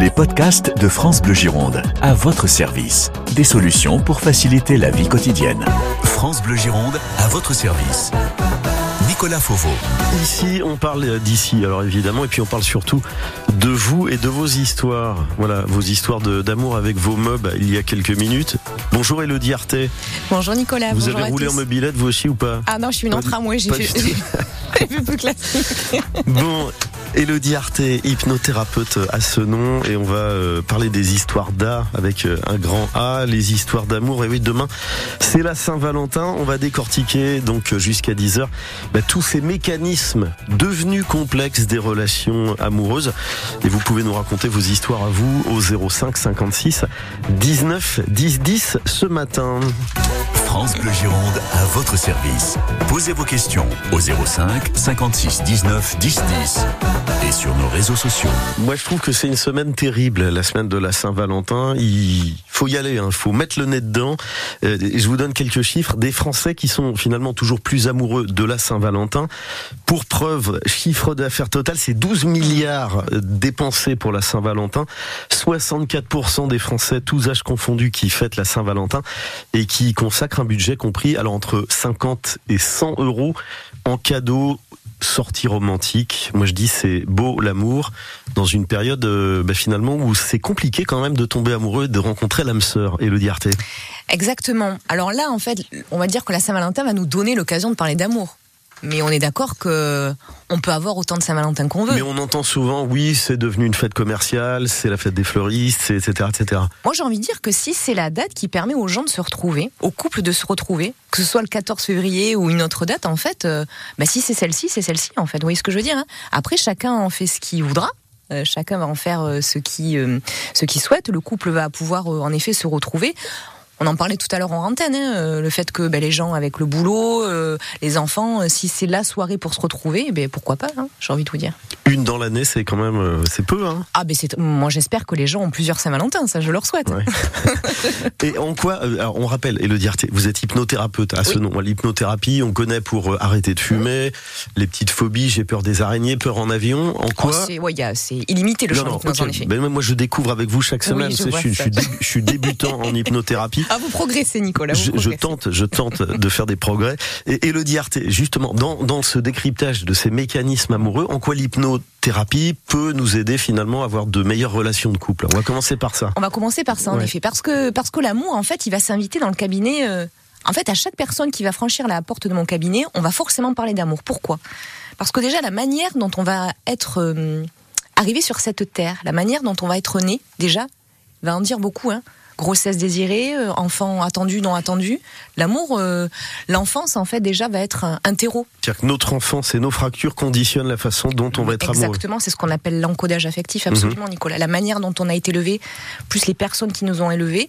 Les podcasts de France Bleu Gironde, à votre service. Des solutions pour faciliter la vie quotidienne. France Bleu Gironde, à votre service. Nicolas Fauveau. Ici, on parle d'ici, alors évidemment, et puis on parle surtout de vous et de vos histoires. Voilà, vos histoires d'amour avec vos meubles il y a quelques minutes. Bonjour Elodie Arté. Bonjour Nicolas. Vous bonjour avez à roulé tous. en mobilette vous aussi ou pas? Ah non, je suis une en tramway, j'ai fait, fait plus classique. Bon, Elodie Arté, hypnothérapeute à ce nom, et on va euh, parler des histoires d'A avec euh, un grand A, les histoires d'amour. Et oui, demain, c'est la Saint-Valentin. On va décortiquer donc jusqu'à 10h bah, tous ces mécanismes devenus complexes des relations amoureuses. Et vous pouvez nous raconter vos histoires à vous au 05 56 19 10 10 ce matin. France Bleu Gironde, à votre service. Posez vos questions au 05 56 19 10 10 et sur nos réseaux sociaux. Moi, je trouve que c'est une semaine terrible, la semaine de la Saint-Valentin. Il faut y aller, il faut mettre le nez dedans. Euh, je vous donne quelques chiffres des Français qui sont finalement toujours plus amoureux de la Saint-Valentin. Pour preuve, chiffre d'affaires total, c'est 12 milliards dépensés pour la Saint-Valentin. 64% des Français, tous âges confondus, qui fêtent la Saint-Valentin et qui consacrent un budget compris alors entre 50 et 100 euros en cadeaux sortie romantique. Moi, je dis c'est beau l'amour dans une période euh, bah, finalement où c'est compliqué quand même de tomber amoureux et de rencontrer l'âme sœur. Elodie Arté. Exactement. Alors là, en fait, on va dire que la Saint-Valentin va nous donner l'occasion de parler d'amour. Mais on est d'accord que on peut avoir autant de Saint-Valentin qu'on veut. Mais on entend souvent, oui, c'est devenu une fête commerciale, c'est la fête des fleuristes, etc., etc. Moi, j'ai envie de dire que si c'est la date qui permet aux gens de se retrouver, aux couples de se retrouver, que ce soit le 14 février ou une autre date, en fait, euh, bah, si c'est celle-ci, c'est celle-ci, en fait. Vous voyez ce que je veux dire hein? Après, chacun en fait ce qu'il voudra. Euh, chacun va en faire euh, ce qui ce qu'il souhaite. Le couple va pouvoir en effet se retrouver. On en parlait tout à l'heure en antenne, hein, euh, le fait que ben, les gens avec le boulot, euh, les enfants, euh, si c'est la soirée pour se retrouver, ben pourquoi pas hein, J'ai envie de vous dire. Une dans l'année, c'est quand même, euh, c'est peu, hein. Ah ben c'est, moi j'espère que les gens ont plusieurs Saint-Valentin, ça je leur souhaite. Ouais. Et en quoi alors on rappelle, Elodie Arté, vous êtes hypnothérapeute à ce nom. L'hypnothérapie, on connaît pour euh, arrêter de fumer, les petites phobies, j'ai peur des araignées, peur en avion. En Oh, quoi c'est, ouais, a- c'est illimité le Non, champ non, en effet. Ben, moi, je découvre avec vous chaque Oui, semaine. je C'est- vois je, suis, je ça. suis dé- je suis débutant en hypnothérapie. Ah, vous progressez, Nicolas. Vous Je, tente, je tente de faire des progrès. Et Elodie Arté, justement, dans, dans ce décryptage de ces mécanismes amoureux, en quoi l'hypnothérapie peut nous aider finalement à avoir de meilleures relations de couple? On va commencer par ça. On va commencer par ça, en Ouais. effet. Parce que, parce que l'amour, en fait, il va s'inviter dans le cabinet. euh, en fait, à chaque personne qui va franchir la porte de mon cabinet, on va forcément parler d'amour. Pourquoi? Parce que déjà, la manière dont on va être euh, arrivé sur cette terre, la manière dont on va être né, déjà, va en dire beaucoup. Hein. Grossesse désirée, euh, enfant attendu, non attendu. L'amour, euh, l'enfance, en fait, déjà, va être un, un terreau. C'est-à-dire que notre enfance et nos fractures conditionnent la façon dont on va être amoureux. Mhm. Exactement, c'est ce qu'on appelle l'encodage affectif, absolument, Nicolas. La manière dont on a été élevé, plus les personnes qui nous ont élevés.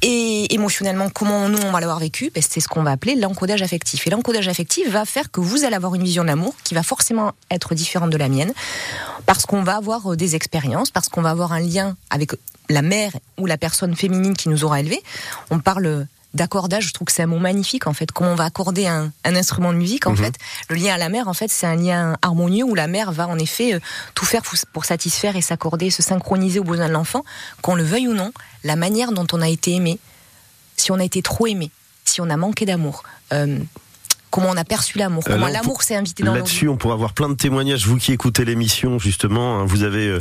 Et émotionnellement, comment nous on va l'avoir vécu, ben, c'est ce qu'on va appeler l'encodage affectif. Et l'encodage affectif va faire que vous allez avoir une vision de l'amour qui va forcément être différente de la mienne, parce qu'on va avoir euh, des expériences, parce qu'on va avoir un lien avec la mère ou la personne féminine qui nous aura élevés. On parle d'accordage, je trouve que c'est un mot magnifique en fait. Comment on va accorder un, un instrument de musique en Mhm. fait. Le lien à la mère en fait, c'est un lien harmonieux où la mère va en effet euh, tout faire pour- pour satisfaire et s'accorder, se synchroniser aux besoins de l'enfant, qu'on le veuille ou non. La manière dont on a été aimé, si on a été trop aimé, si on a manqué d'amour, euh, comment on a perçu l'amour, Euh, comment l'amour s'est invité dans. Là-dessus, on pourrait avoir plein de témoignages. Vous qui écoutez l'émission, justement, hein, vous avez, euh,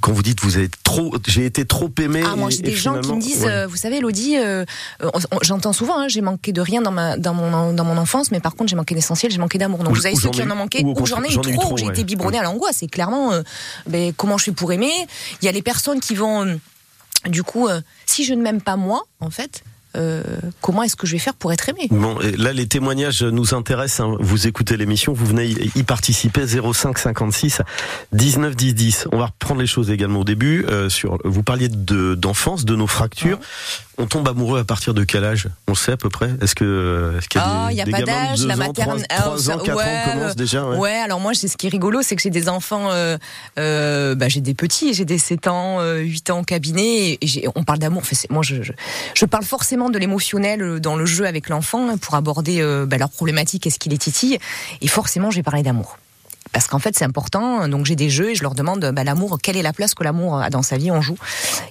quand vous dites, vous avez trop, j'ai été trop aimé. Ah, moi, j'ai des gens qui me disent, Ouais. euh, vous savez, Elodie, j'entends souvent, hein, j'ai manqué de rien dans, ma, dans, mon, dans mon enfance, mais par contre, j'ai manqué d'essentiel, j'ai manqué d'amour. Donc, Ou- vous avez ceux qui en ont manqué, ou j'en ai eu trop, j'ai ouais. été biberonné à l'angoisse. C'est clairement, ben, comment je suis pour aimer. Il y a les personnes qui vont, du coup, si je ne m'aime pas moi, en fait, euh, comment est-ce que je vais faire pour être aimé Bon, là, les témoignages nous intéressent. hein. Vous écoutez l'émission, vous venez y participer. 05 56 19 10 10. On va reprendre les choses également au début. euh, sur, vous parliez de d'enfance, de nos fractures. On tombe amoureux à partir de quel âge? On sait à peu près? Est-ce que est-ce qu'il y a Ah, des, il y a des pas d'âge, la maternelle- 3, ah, ça- ans, 4 ouais, ans commencent déjà ouais. Ouais, alors moi, c'est ce qui est rigolo, c'est que j'ai des enfants, euh, euh, bah, j'ai des petits, j'ai des 7 ans, euh, 8 ans au cabinet, et on parle d'amour. Enfin, moi, je, je, je parle forcément de l'émotionnel euh, dans le jeu avec l'enfant hein, pour aborder euh, bah, leurs problématiques et ce qui les titille. Et forcément, j'ai parlé d'amour. Parce qu'en fait c'est important. Donc j'ai des jeux et je leur demande bah, l'amour, quelle est la place que l'amour a dans sa vie, on joue.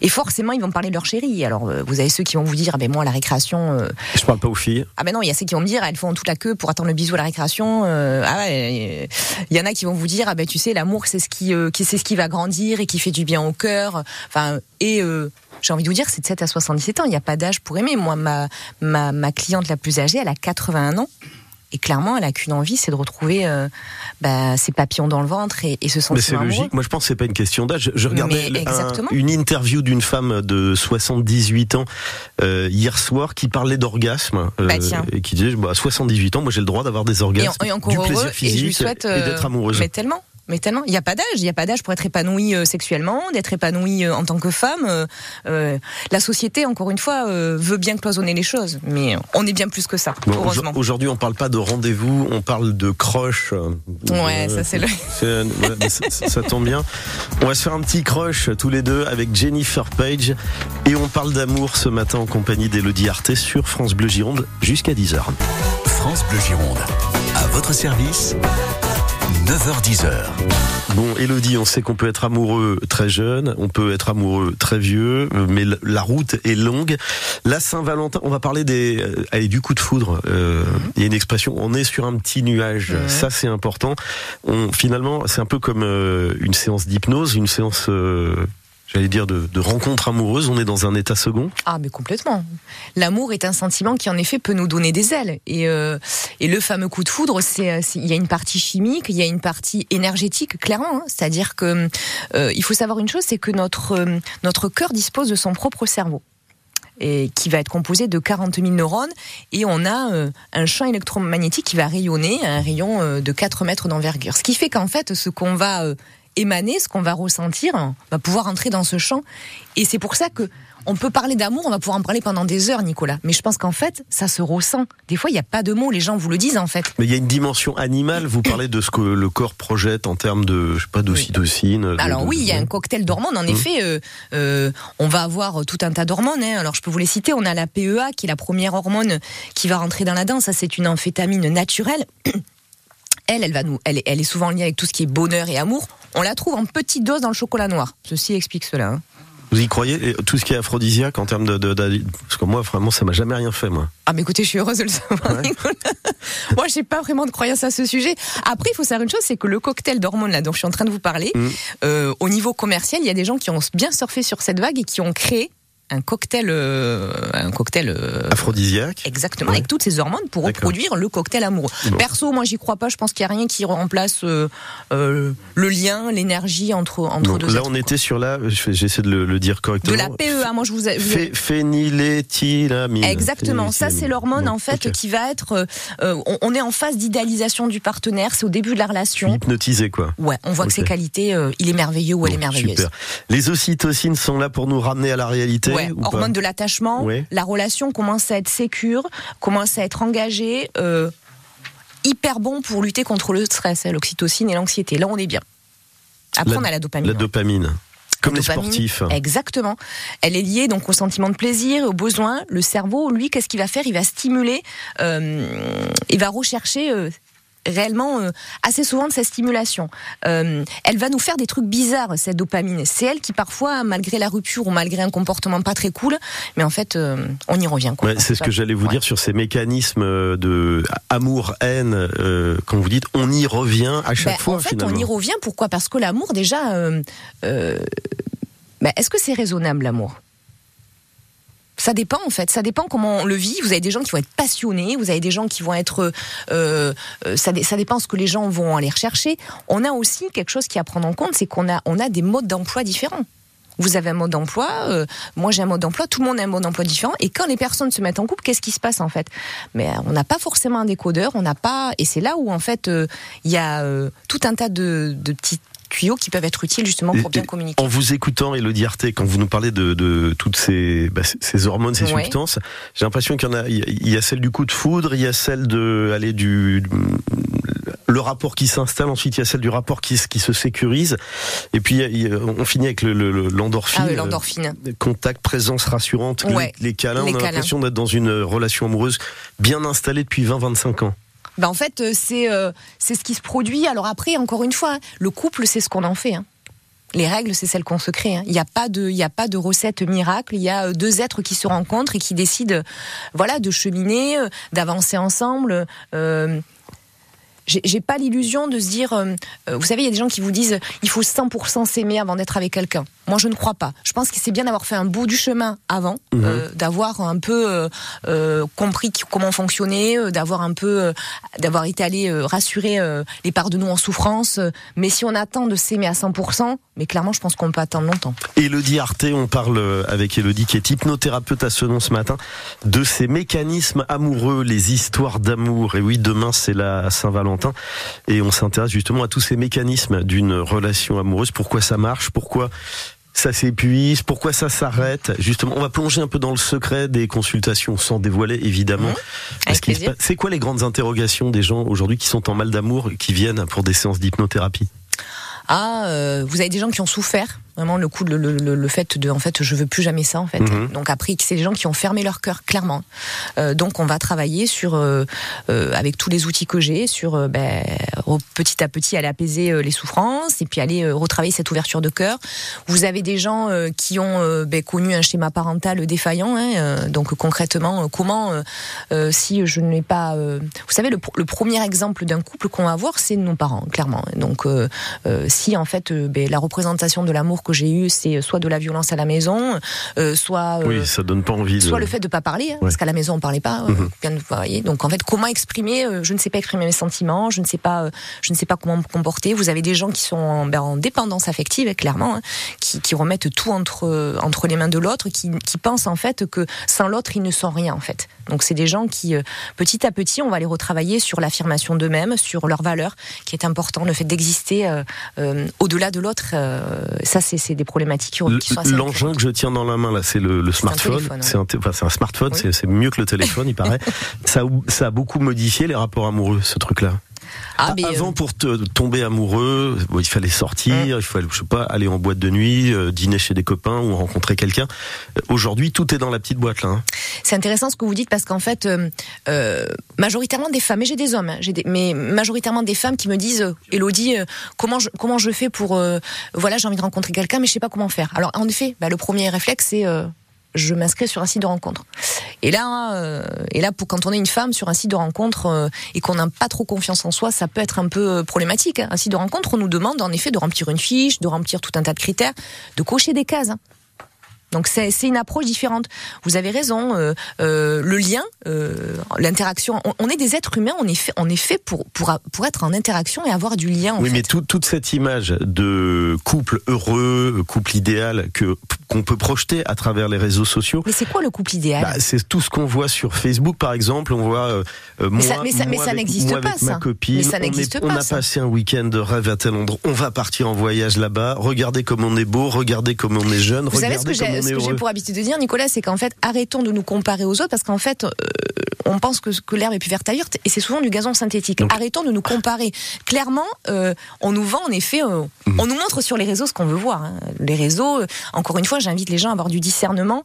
Et forcément ils vont me parler de leur chérie. Alors euh, vous avez ceux qui vont vous dire, ah, ben moi la récréation. Euh... Je parle pas aux filles. Ah ben non, il y a ceux qui vont me dire, elles font toute la queue pour attendre le bisou à la récréation. Euh, ah ouais, il y en a qui vont vous dire, ah ben tu sais l'amour c'est ce qui, euh, qui c'est ce qui va grandir et qui fait du bien au cœur. Enfin et j'ai envie de vous dire, c'est de 7 à 77 ans. Il n'y a pas d'âge pour aimer. Moi, ma, ma, ma cliente la plus âgée, elle a 81 ans. Et clairement, elle a qu'une envie, c'est de retrouver euh, bah, ses papillons dans le ventre et, et se sentir Mais c'est logique. Moi, je pense que c'est pas une question d'âge. Je regardais un, une interview d'une femme de 78 ans euh, hier soir qui parlait d'orgasme euh, bah, et qui disait bah, 78 ans, moi j'ai le droit d'avoir des orgasmes, et, et encore du plaisir physique et, et d'être amoureuse. Mais tellement. Mais tellement, il n'y a pas d'âge, il n'y a pas d'âge pour être épanoui euh, sexuellement, d'être épanoui euh, en tant que femme. Euh, euh, la société, encore une fois, euh, veut bien cloisonner les choses, mais on est bien plus que ça, bon, heureusement. Aujourd'hui, on parle pas de rendez-vous, on parle de croche. Ouais, ça c'est le. Ouais, ça, ça tombe bien. On va se faire un petit croche tous les deux avec Jennifer Page et on parle d'amour ce matin en compagnie d'Elodie Arté sur France Bleu Gironde jusqu'à 10h. France Bleu Gironde, à votre service. 9h10h. Bon, Elodie, on sait qu'on peut être amoureux très jeune, on peut être amoureux très vieux, mais la route est longue. La Saint-Valentin, on va parler des, allez, du coup de foudre. Euh, il y a une expression, on est sur un petit nuage. Ça, c'est important. On, finalement, c'est un peu comme euh, une séance d'hypnose, une séance euh, j'allais dire, de, de rencontre amoureuse. On est dans un état second. Ah, mais complètement. L'amour est un sentiment qui, en effet, peut nous donner des ailes. Et, euh, le fameux coup de foudre, c'est, il y a une partie chimique, il y a une partie énergétique, clairement. Hein. C'est-à-dire que euh, il faut savoir une chose, c'est que notre euh, cœur dispose de son propre cerveau. Et qui va être composé de 40 000 neurones et on a euh, un champ électromagnétique qui va rayonner un rayon euh, de 4 mètres d'envergure. Ce qui fait qu'en fait, ce qu'on va euh, émaner, ce qu'on va ressentir, on va pouvoir entrer dans ce champ. Et c'est pour ça que on peut parler d'amour, on va pouvoir en parler pendant des heures, Nicolas. Mais je pense qu'en fait, ça se ressent. Des fois, il n'y a pas de mots, les gens vous le disent en fait. Mais il y a une dimension animale. Vous parlez de ce que le corps projette en termes de, je sais pas, d'ocytocine. Alors de- oui, il y a un cocktail d'hormones. En effet, euh, euh, on va avoir tout un tas d'hormones. hein. Alors je peux vous les citer. On a la PEA, qui est la première hormone qui va rentrer dans la danse. Ça, c'est une amphétamine naturelle. Elle, elle va nous, elle, est- elle est souvent liée avec tout ce qui est bonheur et amour. On la trouve en petite dose dans le chocolat noir. Ceci explique cela. hein. Vous y croyez Et Tout ce qui est aphrodisiaque en termes de, parce que moi, vraiment, ça m'a jamais rien fait, moi. Ah mais écoutez, je suis heureuse de le savoir. Ouais. Moi, j'ai pas vraiment de croyance à ce sujet. Après, il faut savoir une chose, c'est que le cocktail d'hormones là dont je suis en train de vous parler, Mm. euh, au niveau commercial, il y a des gens qui ont bien surfé sur cette vague et qui ont créé un cocktail, euh, un cocktail. euh, Aphrodisiaque. Exactement, Ouais. avec toutes ces hormones pour reproduire le cocktail amoureux. Bon. Perso, moi, j'y crois pas. Je pense qu'il y a rien qui remplace euh, le lien, l'énergie entre entre Donc, deux. là, êtres, on quoi. était sur la, j'essaie de le, le dire correctement. de la PEA. Moi, je vous, ai- je Phé- Phényléthylamine. Exactement, ça c'est l'hormone Bon, en fait qui va être. on, on est en phase d'idéalisation du partenaire, c'est au début de la relation. hypnotisé, quoi. Ouais, on voit que ses qualités, il est merveilleux ou elle est merveilleuse. Super. Les ocytocines sont là pour nous ramener à la réalité Ouais, ou hormone de l'attachement, Ouais. la relation commence à être sécure, commence à être engagée, euh, hyper bon pour lutter contre le stress, hein, l'oxytocine et l'anxiété. Là, on est bien. Après, La- on a la dopamine. La dopamine. Comme les dopamine, sportifs. Exactement. Elle est liée donc au sentiment de plaisir, au besoin. Le cerveau, lui, qu'est-ce qu'il va faire? Il va stimuler, euh, il va rechercher. euh, réellement euh, assez souvent de cette stimulation. Euh, elle va nous faire des trucs bizarres, cette dopamine. C'est elle qui parfois, malgré la rupture ou malgré un comportement pas très cool, mais en fait, euh, on y revient. Ouais, c'est ce que j'allais vous Ouais. dire sur ces mécanismes de amour-haine. Quand vous dites, on y revient à chaque Ben, fois en fait, finalement. on y revient. Pourquoi? Parce que l'amour, déjà, ben, est-ce que c'est raisonnable l'amour? Ça dépend en fait, ça dépend comment on le vit. Vous avez des gens qui vont être passionnés, vous avez des gens qui vont être, euh, euh, ça, dé- ça dépend ce que les gens vont aller rechercher. On a aussi quelque chose qui est à prendre en compte, c'est qu'on a, on a des modes d'emploi différents. Vous avez un mode d'emploi, euh, moi j'ai un mode d'emploi, tout le monde a un mode d'emploi différent. Et quand les personnes se mettent en couple, qu'est-ce qui se passe en fait? Mais on n'a pas forcément un décodeur, on n'a pas, et c'est là où en fait il y a tout un tas de, de petits tuyaux qui peuvent être utiles justement pour bien communiquer. En vous écoutant, Elodie Arté, quand vous nous parlez de, de toutes ces, bah, ces hormones, ces Ouais. substances, j'ai l'impression qu'il y en a. Il y a celle du coup de foudre, il y a celle de aller du le rapport qui s'installe, ensuite il y a celle du rapport qui, se- qui se sécurise, et puis on finit avec le- le- le- l'endorphine. Ah l'endorphine. euh, Contact, présence rassurante, les- Ouais, les, câlins. les on a l'impression d'être dans une relation amoureuse bien installée depuis 20-25 ans. Ben en fait, c'est c'est ce qui se produit. Alors après, encore une fois, hein, le couple, c'est ce qu'on en fait. Hein. Les règles, c'est celles qu'on se crée. Hein. Il n'y a pas de, il y a pas de recette miracle. Il y a deux êtres qui se rencontrent et qui décident, voilà, de cheminer, d'avancer ensemble. Euh, j'ai pas l'illusion de se dire, euh, euh, vous savez, il y a des gens qui vous disent, il faut 100% s'aimer avant d'être avec quelqu'un. Moi, je ne crois pas. Je pense que c'est bien d'avoir fait un bout du chemin avant, mhm. euh, d'avoir un peu compris comment fonctionner, d'avoir un peu, d'avoir été allé rassurer les parts de nous en souffrance. Mais si on attend de s'aimer à 100%, mais clairement, je pense qu'on peut attendre longtemps. Elodie Arte, on parle avec Elodie qui est hypnothérapeute à Senon ce matin, de ces mécanismes amoureux, les histoires d'amour. Et oui, demain, c'est la Saint-Valentin et on s'intéresse justement à tous ces mécanismes d'une relation amoureuse, pourquoi ça marche, pourquoi ça s'épuise, pourquoi ça s'arrête? Justement, on va plonger un peu dans le secret des consultations sans dévoiler évidemment. Mmh. C'est quoi les grandes interrogations des gens aujourd'hui qui sont en mal d'amour, qui viennent pour des séances d'hypnothérapie? Ah, euh, vous avez des gens qui ont souffert? Vraiment le coup, le, le, le, fait de, en fait, je veux plus jamais ça, en fait. Mhm. Donc après, c'est des gens qui ont fermé leur cœur, clairement. Euh, donc on va travailler sur, euh, euh, avec tous les outils que j'ai, sur ben, petit à petit aller apaiser les souffrances et puis aller retravailler cette ouverture de cœur. Vous avez des gens qui ont ben, connu un schéma parental défaillant. Hein, donc concrètement, comment, si je n'ai pas, vous savez, le, le premier exemple d'un couple qu'on va avoir, c'est nos parents, clairement. Donc si en fait, ben, la représentation de l'amour que j'ai eu, c'est soit de la violence à la maison, euh, soit euh, oui, ça donne pas envie. Soit le fait de pas parler, hein, parce qu'à la maison on parlait pas. Euh, mhm. Donc en fait, comment exprimer Je ne sais pas exprimer mes sentiments, je ne sais pas, je ne sais pas comment me comporter. Vous avez des gens qui sont en, ben, dépendance affective, clairement, hein, qui, qui, remettent tout entre entre les mains de l'autre, qui, qui pensent en fait que sans l'autre ils ne sont rien en fait. Donc c'est des gens qui petit à petit on va les retravailler sur l'affirmation d'eux-mêmes, sur leur valeur, qui est important, le fait d'exister au-delà de l'autre. ça c'est des problématiques qui sont assez L'engin que je tiens dans la main là, c'est le, smartphone. C'est un, un, smartphone, c'est mieux que le téléphone, il paraît. ça, ça a beaucoup modifié les rapports amoureux, ce truc-là? Ah, Avant, euh, pour te, tomber amoureux, il fallait sortir, mm. il fallait, je sais pas, aller en boîte de nuit, euh, dîner chez des copains ou rencontrer quelqu'un. Euh, aujourd'hui, tout est dans la petite boîte là. Hein. C'est intéressant ce que vous dites parce qu'en fait, majoritairement des femmes, et j'ai des hommes, hein, j'ai des, mais majoritairement des femmes qui me disent, Elodie, comment je, comment je fais pour, voilà, j'ai envie de rencontrer quelqu'un, mais je sais pas comment faire. Alors en effet, bah, le premier réflexe c'est je m'inscris sur un site de rencontre. Et là, euh, et là, pour quand on est une femme sur un site de rencontre euh, et qu'on n'a pas trop confiance en soi, ça peut être un peu euh, problématique. Hein. Un site de rencontre, on nous demande en effet de remplir une fiche, de remplir tout un tas de critères, de cocher des cases. Hein. Donc c'est une approche différente. Vous avez raison. Euh, euh, le lien, euh, l'interaction. On, on, est des êtres humains. On est fait, on est fait pour pour pour être en interaction et avoir du lien. oui, mais tout, toute cette image de couple heureux, couple idéal que qu'on peut projeter à travers les réseaux sociaux. Mais c'est quoi le couple idéal? Bah, C'est tout ce qu'on voit sur Facebook, par exemple. On voit euh, moi, mais ça, mais ça, ça n'existe pas. Avec ma copine, mais ça n'existe pas. On a passé un week-end de rêve à tel endroit. On va partir en voyage là-bas. Regardez comme on est beau. Regardez comme on est jeune. Vous regardez savez ce que j'ai pour habitude de dire, Nicolas, c'est qu'en fait, arrêtons de nous comparer aux autres parce qu'en fait, euh, on pense que, que l'herbe est plus verte ailleurs et c'est souvent du gazon synthétique. Arrêtons de nous comparer. Clairement, euh, on nous vend en effet, euh, mhm. on nous montre sur les réseaux ce qu'on veut voir. Hein. Les réseaux, encore une fois, j'invite les gens à avoir du discernement.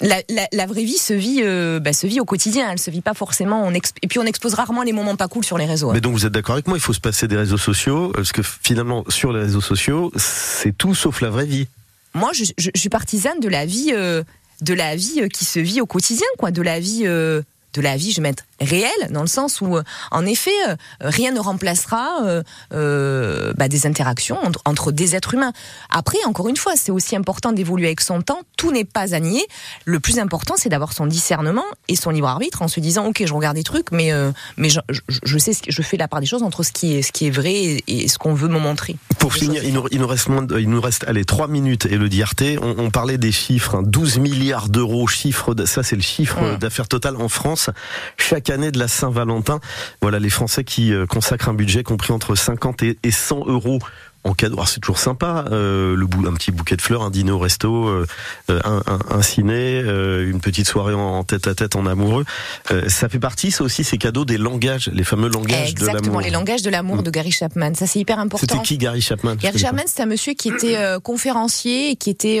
La, la, vraie vie se vit, bah, se vit au quotidien. Elle se vit pas forcément. On et puis on expose rarement les moments pas cool sur les réseaux. Hein. Mais donc vous êtes d'accord avec moi Il faut se passer des réseaux sociaux parce que finalement sur les réseaux sociaux, c'est tout sauf la vraie vie moi, je, je, je, suis partisane de la vie, euh, de la vie euh, qui se vit au quotidien, quoi, de la vie, euh, de la vie. Je vais mettre réel, dans le sens où, euh, en effet, euh, rien ne remplacera euh, bah, des interactions entre, des êtres humains. Après, encore une fois, c'est aussi important d'évoluer avec son temps. Tout n'est pas à nier. Le plus important, c'est d'avoir son discernement et son libre arbitre en se disant, ok, je regarde des trucs, mais mais je, je, sais, ce que, je fais la part des choses entre ce qui est ce qui est vrai et, ce qu'on veut me montrer. Pour finir, il nous, il nous, reste moins, il nous reste allez trois minutes. Et le DRT, on, on parlait des chiffres, 12 hein. milliards d'euros, chiffre, ça c'est le chiffre mmh. d'affaires total en France. Chaque de la Saint-Valentin. Voilà les Français qui euh, consacrent un budget compris entre 50 et 100 euros en cadeau. c'est toujours sympa, euh, le bout, un petit bouquet de fleurs, un dîner au resto, euh, un, un, un, ciné, euh, une petite soirée en, tête à tête en amoureux. Euh, ça fait partie, ça aussi, ces cadeaux des langages, les fameux langages de l'amour. Exactement, les langages de l'amour mm. de Gary Chapman. Ça, c'est hyper important. C'était qui Gary Chapman Gary Chapman, c'est un monsieur qui était conférencier et qui était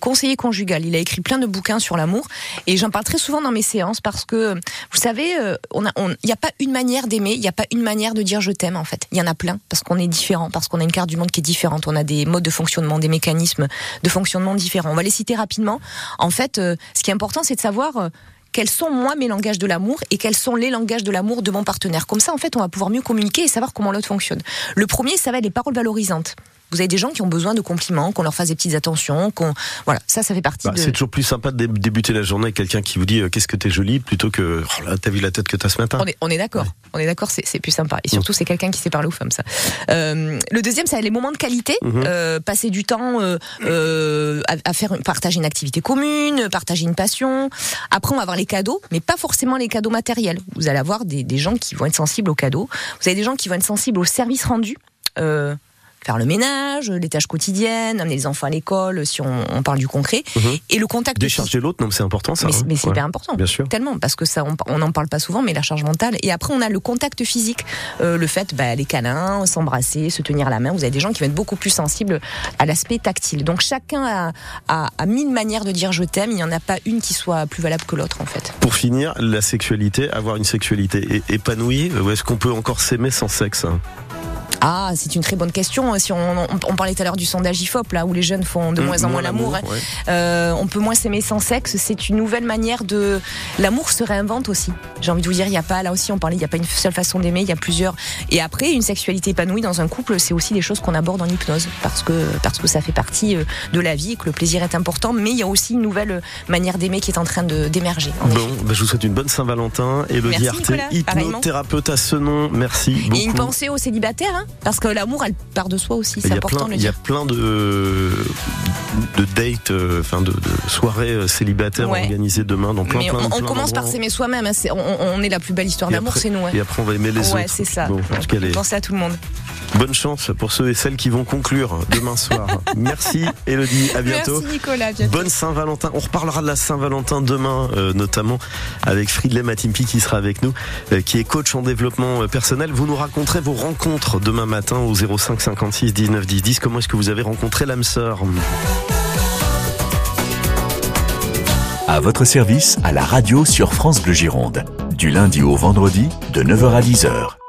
conseiller conjugal. Il a écrit plein de bouquins sur l'amour et j'en parle très souvent dans mes séances parce que, vous savez, a, il n'y a pas une manière d'aimer, il n'y a pas une manière de dire je t'aime en fait. Il y en a plein parce qu'on est différent, parce qu'on a une carte du monde qui est différente. On a des modes de fonctionnement, des mécanismes de fonctionnement différents. On va les citer rapidement. En fait, euh, ce qui est important, c'est de savoir euh, quels sont moi mes langages de l'amour et quels sont les langages de l'amour de mon partenaire. Comme ça, en fait, on va pouvoir mieux communiquer et savoir comment l'autre fonctionne. Le premier, ça va être les paroles valorisantes. Vous avez des gens qui ont besoin de compliments, qu'on leur fasse des petites attentions, qu'on voilà, ça, ça fait partie. Bah, C'est toujours plus sympa de débuter la journée avec quelqu'un qui vous dit euh, qu'est-ce que t'es jolie plutôt que oh là t'as vu la tête que t'as ce matin. On est, d'accord, on est d'accord, c'est plus sympa. Et surtout, mm. c'est quelqu'un qui sait parler aux femmes, ça. Euh, le deuxième, c'est les moments de qualité, mm-hmm. euh, passer du temps à, à, faire partager une activité commune, partager une passion. Après, on va avoir les cadeaux, mais pas forcément les cadeaux matériels. Vous allez avoir des, des gens qui vont être sensibles aux cadeaux. Vous avez des gens qui vont être sensibles au service rendu. Euh, faire le ménage, les tâches quotidiennes, amener les enfants à l'école, si on, on, parle du concret, mhm. et le contact. Décharger l'autre, non, c'est important ça. Mais, hein. mais c'est hyper important. Bien sûr. Tellement parce que ça, on n'en parle pas souvent, mais la charge mentale. Et après, on a le contact physique, euh, le fait, bah, les câlins, s'embrasser, se tenir la main. Vous avez des gens qui vont être beaucoup plus sensibles à l'aspect tactile. Donc chacun a, a, a, mille manières de dire je t'aime. Il n'y en a pas une qui soit plus valable que l'autre en fait. Pour finir, la sexualité, avoir une sexualité épanouie, ou est-ce qu'on peut encore s'aimer sans sexe hein? Ah, c'est une très bonne question. Si on, on, parlait tout à l'heure du sondage IFOP, là où les jeunes font de mmh, moins en moins l'amour, hein. euh, on peut moins s'aimer sans sexe. C'est une nouvelle manière de. L'amour se réinvente aussi. J'ai envie de vous dire, il n'y a pas, là aussi, on parlait, il n'y a pas une seule façon d'aimer, il y a plusieurs. Et après, une sexualité épanouie dans un couple, c'est aussi des choses qu'on aborde en hypnose, parce que, parce que ça fait partie euh, de la vie, que le plaisir est important, mais il y a aussi une nouvelle manière d'aimer qui est en train d'émerger. Bon, bah, je vous souhaite une bonne Saint-Valentin. Elodie Arte, hypnothérapeute à ce nom. Merci beaucoup. Et une pensée aux célibataires, hein parce que l'amour, elle part de soi aussi. C'est important. Il y a plein de, de dates, euh, enfin de, de, soirées euh, célibataires organisées demain dans plein, Mais plein, on, plein on commence par s'aimer soi-même. Hein, on, on, est la plus belle histoire d'amour, c'est nous. Et après, on va aimer les autres. Ouais, c'est ça. Bon, Pensez à tout le monde. Bonne chance pour ceux et celles qui vont conclure demain soir. Merci Elodie, à bientôt. Merci Nicolas. Bonne Saint-Valentin. On reparlera de la Saint-Valentin demain, euh, notamment avec Fridley Matimpi qui sera avec nous, euh, qui est coach en développement personnel. Vous nous raconterez vos rencontres matin au 05 56 19 10 10. Comment est-ce que vous avez rencontré l'âme sœur? À votre service, à la radio sur France Bleu Gironde. Du lundi au vendredi, de 9h à 10h.